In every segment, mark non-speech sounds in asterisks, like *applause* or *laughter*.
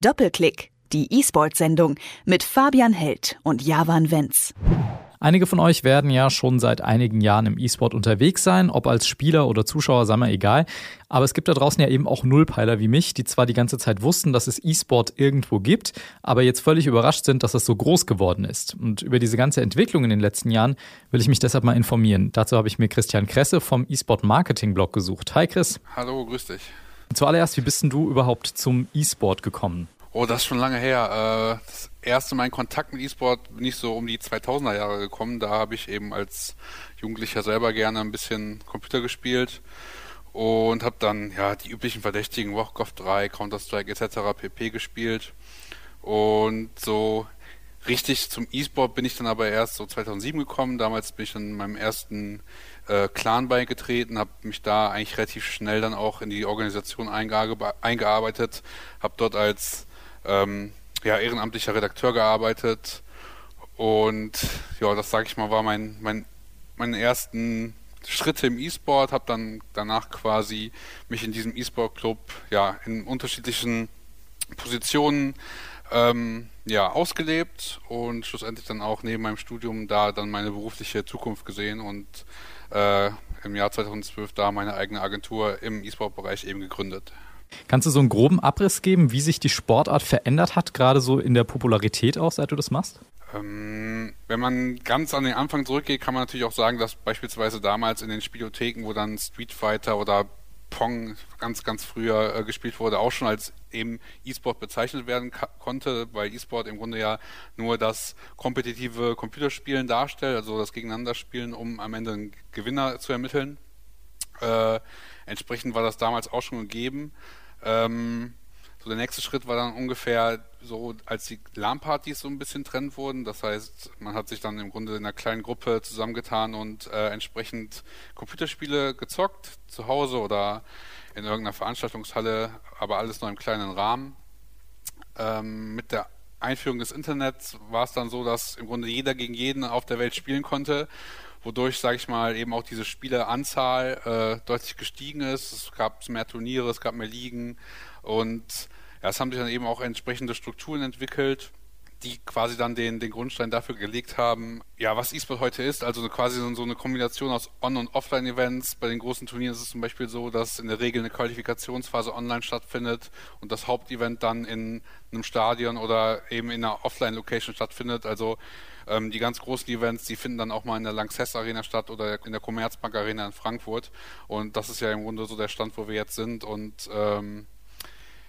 Doppelklick, die E-Sport-Sendung mit Fabian Held und Javan Wenz. Einige von euch werden ja schon seit einigen Jahren im E-Sport unterwegs sein, ob als Spieler oder Zuschauer, sei mal egal. Aber es gibt da draußen ja eben auch Nullpeiler wie mich, die zwar die ganze Zeit wussten, dass es E-Sport irgendwo gibt, aber jetzt völlig überrascht sind, dass es so groß geworden ist. Und über diese ganze Entwicklung in den letzten Jahren will ich mich deshalb mal informieren. Dazu habe ich mir Christian Kresse vom E-Sport Marketing Blog gesucht. Hi Chris. Hallo, grüß dich. Zuallererst, wie bist denn du überhaupt zum E-Sport gekommen? Oh, das ist schon lange her. Äh, das erste Mal in Kontakt mit E-Sport bin ich so um die 2000er Jahre gekommen. Da habe ich eben als Jugendlicher selber gerne ein bisschen Computer gespielt und habe dann ja die üblichen Verdächtigen Warcraft 3, Counter-Strike etc. pp gespielt. Und so richtig zum E-Sport bin ich dann aber erst so 2007 gekommen. Damals bin ich in meinem ersten äh, Clan beigetreten, habe mich da eigentlich relativ schnell dann auch in die Organisation eingearbeitet, habe dort als ähm, ja, ehrenamtlicher Redakteur gearbeitet und ja, das sage ich mal, war mein, mein meine ersten Schritte im E-Sport, habe dann danach quasi mich in diesem E-Sport-Club ja in unterschiedlichen Positionen ähm, ja ausgelebt und schlussendlich dann auch neben meinem Studium da dann meine berufliche Zukunft gesehen und äh, im Jahr 2012 da meine eigene Agentur im E-Sport-Bereich eben gegründet. Kannst du so einen groben Abriss geben, wie sich die Sportart verändert hat, gerade so in der Popularität auch, seit du das machst? Ähm, wenn man ganz an den Anfang zurückgeht, kann man natürlich auch sagen, dass beispielsweise damals in den Spielotheken, wo dann Street Fighter oder Pong ganz, ganz früher äh, gespielt wurde, auch schon als eben E-Sport bezeichnet werden konnte, weil E-Sport im Grunde ja nur das kompetitive Computerspielen darstellt, also das Gegeneinanderspielen, um am Ende einen Gewinner zu ermitteln. Äh, entsprechend war das damals auch schon gegeben. Ähm, so der nächste Schritt war dann ungefähr so, als die LAN-Partys so ein bisschen Trend wurden. Das heißt, man hat sich dann im Grunde in einer kleinen Gruppe zusammengetan und äh, entsprechend Computerspiele gezockt, zu Hause oder in irgendeiner Veranstaltungshalle, aber alles noch im kleinen Rahmen. Ähm, mit der Einführung des Internets war es dann so, dass im Grunde jeder gegen jeden auf der Welt spielen konnte wodurch, sage ich mal, eben auch diese Spieleranzahl äh, deutlich gestiegen ist. Es gab mehr Turniere, es gab mehr Ligen und ja, es haben sich dann eben auch entsprechende Strukturen entwickelt, die quasi dann den, den Grundstein dafür gelegt haben, ja, was E-Sport heute ist. Also quasi so eine Kombination aus On- und Offline-Events. Bei den großen Turnieren ist es zum Beispiel so, dass in der Regel eine Qualifikationsphase online stattfindet und das Hauptevent dann in einem Stadion oder eben in einer Offline-Location stattfindet. Also ähm, die ganz großen Events, die finden dann auch mal in der Lanxess Arena statt oder in der Commerzbank Arena in Frankfurt. Und das ist ja im Grunde so der Stand, wo wir jetzt sind. Und ähm,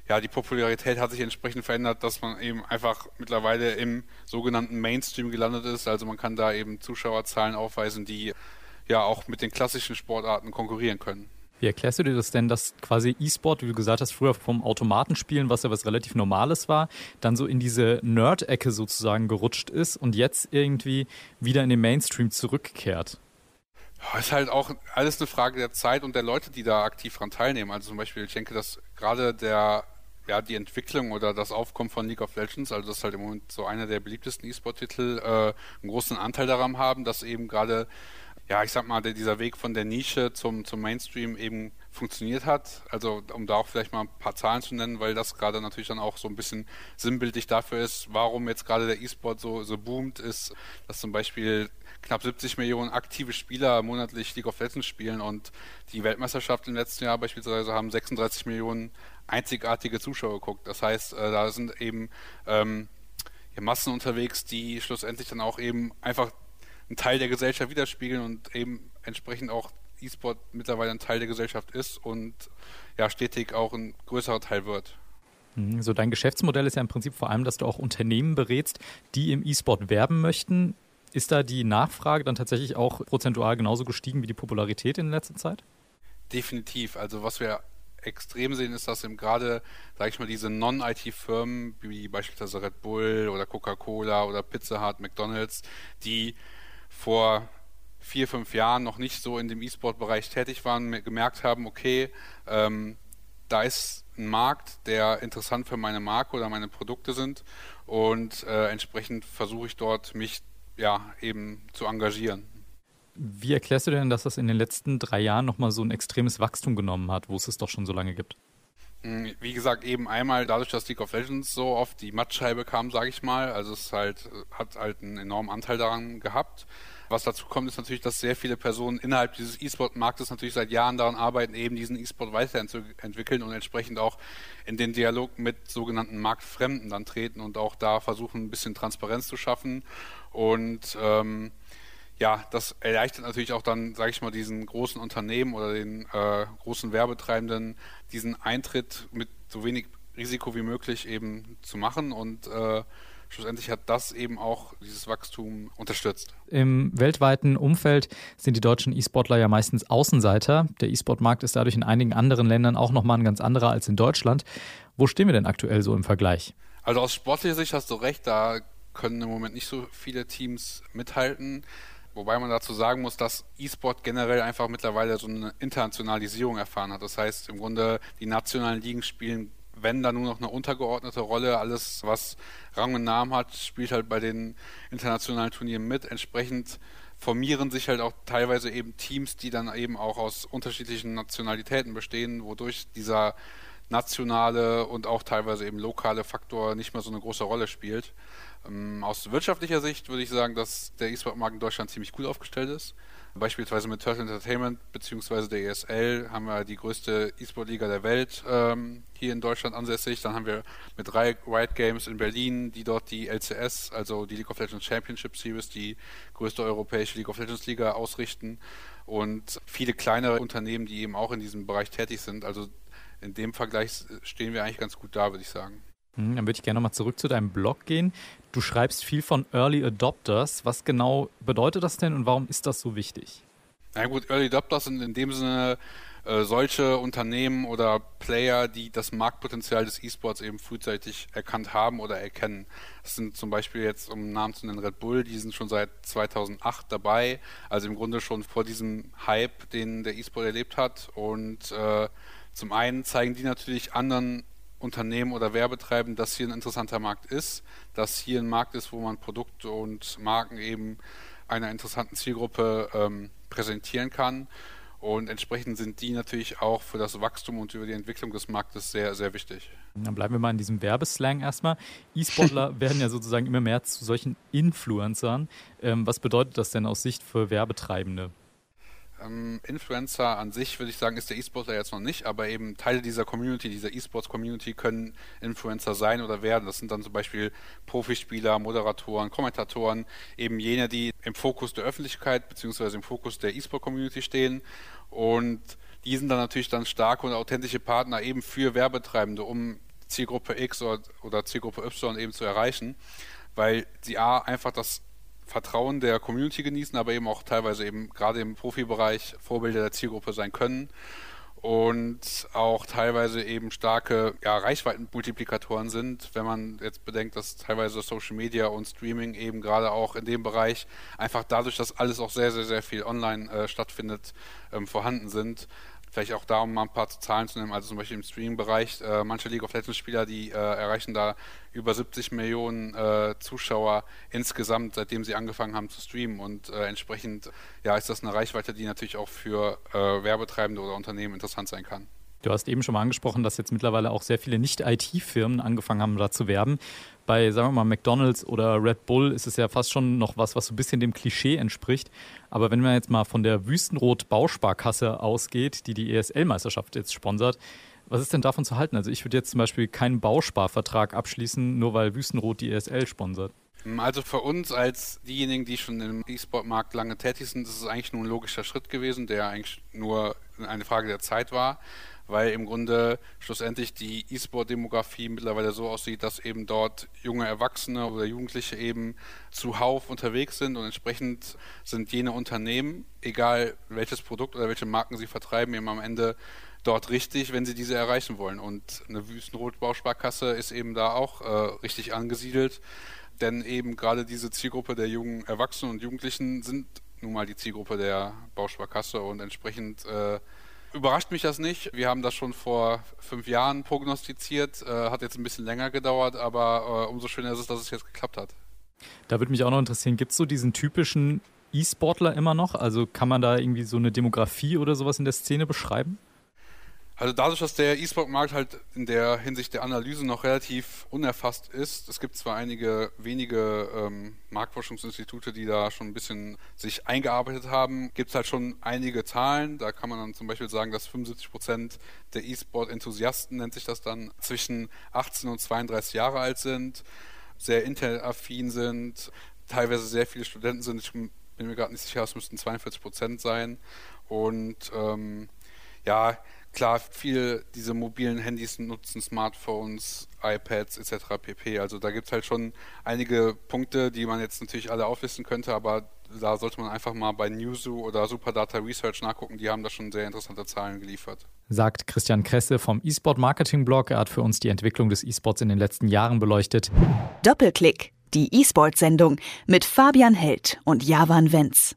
ja, die Popularität hat sich entsprechend verändert, dass man eben einfach mittlerweile im sogenannten Mainstream gelandet ist. Also man kann da eben Zuschauerzahlen aufweisen, die ja auch mit den klassischen Sportarten konkurrieren können. Wie erklärst du dir das denn, dass quasi E-Sport, wie du gesagt hast, früher vom Automatenspielen, was ja was relativ Normales war, dann so in diese Nerd-Ecke sozusagen gerutscht ist und jetzt irgendwie wieder in den Mainstream zurückkehrt? Ja, ist halt auch alles eine Frage der Zeit und der Leute, die da aktiv dran teilnehmen. Also zum Beispiel, ich denke, dass gerade der ja, die Entwicklung oder das Aufkommen von League of Legends, also das ist halt im Moment so einer der beliebtesten E-Sport-Titel, äh, einen großen Anteil daran haben, dass eben gerade ja, ich sag mal, der, dieser Weg von der Nische zum, zum Mainstream eben funktioniert hat. Also um da auch vielleicht mal ein paar Zahlen zu nennen, weil das gerade natürlich dann auch so ein bisschen sinnbildlich dafür ist, warum jetzt gerade der E-Sport so, so boomt, ist, dass zum Beispiel knapp 70 Millionen aktive Spieler monatlich League of Legends spielen und die Weltmeisterschaft im letzten Jahr beispielsweise haben 36 Millionen einzigartige Zuschauer geguckt. Das heißt, äh, da sind eben ähm, Massen unterwegs, die schlussendlich dann auch eben einfach ein Teil der Gesellschaft widerspiegeln und eben entsprechend auch E-Sport mittlerweile ein Teil der Gesellschaft ist und ja stetig auch ein größerer Teil wird. Mhm, so dein Geschäftsmodell ist ja im Prinzip vor allem, dass du auch Unternehmen berätst, die im E-Sport werben möchten. Ist da die Nachfrage dann tatsächlich auch prozentual genauso gestiegen wie die Popularität in letzter Zeit? Definitiv. Also was wir extrem sehen, ist, dass eben gerade, sage ich mal, diese Non-IT-Firmen wie beispielsweise Red Bull oder Coca-Cola oder Pizza Hut, McDonald's, die vor vier, fünf Jahren noch nicht so in dem E-Sport-Bereich tätig waren, gemerkt haben, okay, ähm, da ist ein Markt, der interessant für meine Marke oder meine Produkte sind und äh, entsprechend versuche ich dort mich ja eben zu engagieren. Wie erklärst du denn, dass das in den letzten drei Jahren nochmal so ein extremes Wachstum genommen hat, wo es es doch schon so lange gibt? Hm, wie gesagt, eben einmal dadurch, dass League of Legends so oft die Mattscheibe kam, sage ich mal. Also es halt hat halt einen enormen Anteil daran gehabt. Was dazu kommt, ist natürlich, dass sehr viele Personen innerhalb dieses E-Sport-Marktes natürlich seit Jahren daran arbeiten, eben diesen E-Sport weiterzuentwickeln und entsprechend auch in den Dialog mit sogenannten Marktfremden dann treten und auch da versuchen, ein bisschen Transparenz zu schaffen. Und ähm, ja, das erleichtert natürlich auch dann, sage ich mal, diesen großen Unternehmen oder den äh, großen Werbetreibenden diesen Eintritt mit so wenig Risiko wie möglich eben zu machen und äh, schlussendlich hat das eben auch dieses Wachstum unterstützt. Im weltweiten Umfeld sind die deutschen E-Sportler ja meistens Außenseiter. Der E-Sport-Markt ist dadurch in einigen anderen Ländern auch nochmal ein ganz anderer als in Deutschland. Wo stehen wir denn aktuell so im Vergleich? Also aus sportlicher Sicht hast du recht, da können im Moment nicht so viele Teams mithalten. Wobei man dazu sagen muss, dass E-Sport generell einfach mittlerweile so eine Internationalisierung erfahren hat. Das heißt, im Grunde die nationalen Ligen spielen, wenn da nur noch eine untergeordnete Rolle. Alles, was Rang und Namen hat, spielt halt bei den internationalen Turnieren mit. Entsprechend formieren sich halt auch teilweise eben Teams, die dann eben auch aus unterschiedlichen Nationalitäten bestehen, wodurch dieser nationale und auch teilweise eben lokale Faktor nicht mehr so eine große Rolle spielt. Ähm, aus wirtschaftlicher Sicht würde ich sagen, dass der E-Sport-Markt in Deutschland ziemlich gut aufgestellt ist. Beispielsweise mit Turtle Entertainment bzw. der ESL haben wir die größte E-Sport-Liga der Welt ähm, hier in Deutschland ansässig. Dann haben wir mit Riot Games in Berlin, die dort die LCS, also die League of Legends Championship Series, die größte europäische League of Legends Liga ausrichten. Und viele kleinere Unternehmen, die eben auch in diesem Bereich tätig sind. Also in dem Vergleich stehen wir eigentlich ganz gut da, würde ich sagen. Hm, dann würde ich gerne nochmal zurück zu deinem Blog gehen. Du schreibst viel von Early Adopters. Was genau bedeutet das denn und warum ist das so wichtig? Na gut, Early Adopters sind in dem Sinne äh, solche Unternehmen oder Player, die das Marktpotenzial des E-Sports eben frühzeitig erkannt haben oder erkennen. Das sind zum Beispiel jetzt, um Namen zu nennen, Red Bull, die sind schon seit 2008 dabei, also im Grunde schon vor diesem Hype, den der E-Sport erlebt hat. Und äh, zum einen zeigen die natürlich anderen Unternehmen oder Werbetreibenden, dass hier ein interessanter Markt ist, dass hier ein Markt ist, wo man Produkte und Marken eben einer interessanten Zielgruppe ähm, präsentieren kann. Und entsprechend sind die natürlich auch für das Wachstum und über die Entwicklung des Marktes sehr, sehr wichtig. Dann bleiben wir mal in diesem Werbeslang erstmal. E-Sportler *laughs* werden ja sozusagen immer mehr zu solchen Influencern. Ähm, was bedeutet das denn aus Sicht für Werbetreibende? Ähm, Influencer an sich, würde ich sagen, ist der E-Sportler jetzt noch nicht, aber eben Teile dieser Community, dieser E-Sports-Community können Influencer sein oder werden. Das sind dann zum Beispiel Profispieler, Moderatoren, Kommentatoren, eben jene, die im Fokus der Öffentlichkeit bzw. im Fokus der E-Sport-Community stehen und die sind dann natürlich dann starke und authentische Partner eben für Werbetreibende, um Zielgruppe X oder, oder Zielgruppe Y eben zu erreichen, weil sie A einfach das Vertrauen der Community genießen, aber eben auch teilweise eben gerade im Profibereich Vorbilder der Zielgruppe sein können und auch teilweise eben starke ja, Reichweitenmultiplikatoren sind, wenn man jetzt bedenkt, dass teilweise Social Media und Streaming eben gerade auch in dem Bereich einfach dadurch, dass alles auch sehr, sehr, sehr viel online äh, stattfindet, ähm, vorhanden sind. Vielleicht auch da, um mal ein paar Zahlen zu nehmen, also zum Beispiel im Streaming-Bereich, äh, manche League of Legends-Spieler, die äh, erreichen da über 70 Millionen äh, Zuschauer insgesamt, seitdem sie angefangen haben zu streamen. Und äh, entsprechend ja, ist das eine Reichweite, die natürlich auch für äh, Werbetreibende oder Unternehmen interessant sein kann. Du hast eben schon mal angesprochen, dass jetzt mittlerweile auch sehr viele Nicht-IT-Firmen angefangen haben, da zu werben. Bei, sagen wir mal, McDonalds oder Red Bull ist es ja fast schon noch was, was so ein bisschen dem Klischee entspricht. Aber wenn man jetzt mal von der Wüstenrot-Bausparkasse ausgeht, die die ESL-Meisterschaft jetzt sponsert, was ist denn davon zu halten? Also ich würde jetzt zum Beispiel keinen Bausparvertrag abschließen, nur weil Wüstenrot die ESL sponsert. Also für uns als diejenigen, die schon im E-Sport-Markt lange tätig sind, ist es eigentlich nur ein logischer Schritt gewesen, der eigentlich nur eine Frage der Zeit war weil im Grunde schlussendlich die E-Sport-Demografie mittlerweile so aussieht, dass eben dort junge Erwachsene oder Jugendliche eben zuhauf unterwegs sind und entsprechend sind jene Unternehmen, egal welches Produkt oder welche Marken sie vertreiben, eben am Ende dort richtig, wenn sie diese erreichen wollen. Und eine Wüstenrot-Bausparkasse ist eben da auch äh, richtig angesiedelt, denn eben gerade diese Zielgruppe der jungen Erwachsenen und Jugendlichen sind nun mal die Zielgruppe der Bausparkasse und entsprechend äh, Überrascht mich das nicht. Wir haben das schon vor fünf Jahren prognostiziert. Äh, hat jetzt ein bisschen länger gedauert, aber äh, umso schöner ist es, dass es jetzt geklappt hat. Da würde mich auch noch interessieren, gibt es so diesen typischen E-Sportler immer noch? Also kann man da irgendwie so eine Demografie oder sowas in der Szene beschreiben? Also dadurch, dass der E-Sport-Markt halt in der Hinsicht der Analyse noch relativ unerfasst ist, es gibt zwar einige wenige ähm, Marktforschungsinstitute, die da schon ein bisschen sich eingearbeitet haben, gibt es halt schon einige Zahlen. Da kann man dann zum Beispiel sagen, dass 75 Prozent der E-Sport-Enthusiasten, nennt sich das dann, zwischen 18 und 32 Jahre alt sind, sehr internetaffin sind, teilweise sehr viele Studenten sind. Ich bin mir gerade nicht sicher, es müssten 42 Prozent sein. Und ähm, ja, klar, viel diese mobilen Handys nutzen Smartphones, iPads etc. pp. Also da gibt es halt schon einige Punkte, die man jetzt natürlich alle auflisten könnte, aber da sollte man einfach mal bei Newzoo oder Superdata Research nachgucken. Die haben da schon sehr interessante Zahlen geliefert. Sagt Christian Kresse vom eSport Marketing Blog. Er hat für uns die Entwicklung des eSports in den letzten Jahren beleuchtet. Doppelklick, die eSport-Sendung mit Fabian Held und Javan Wenz.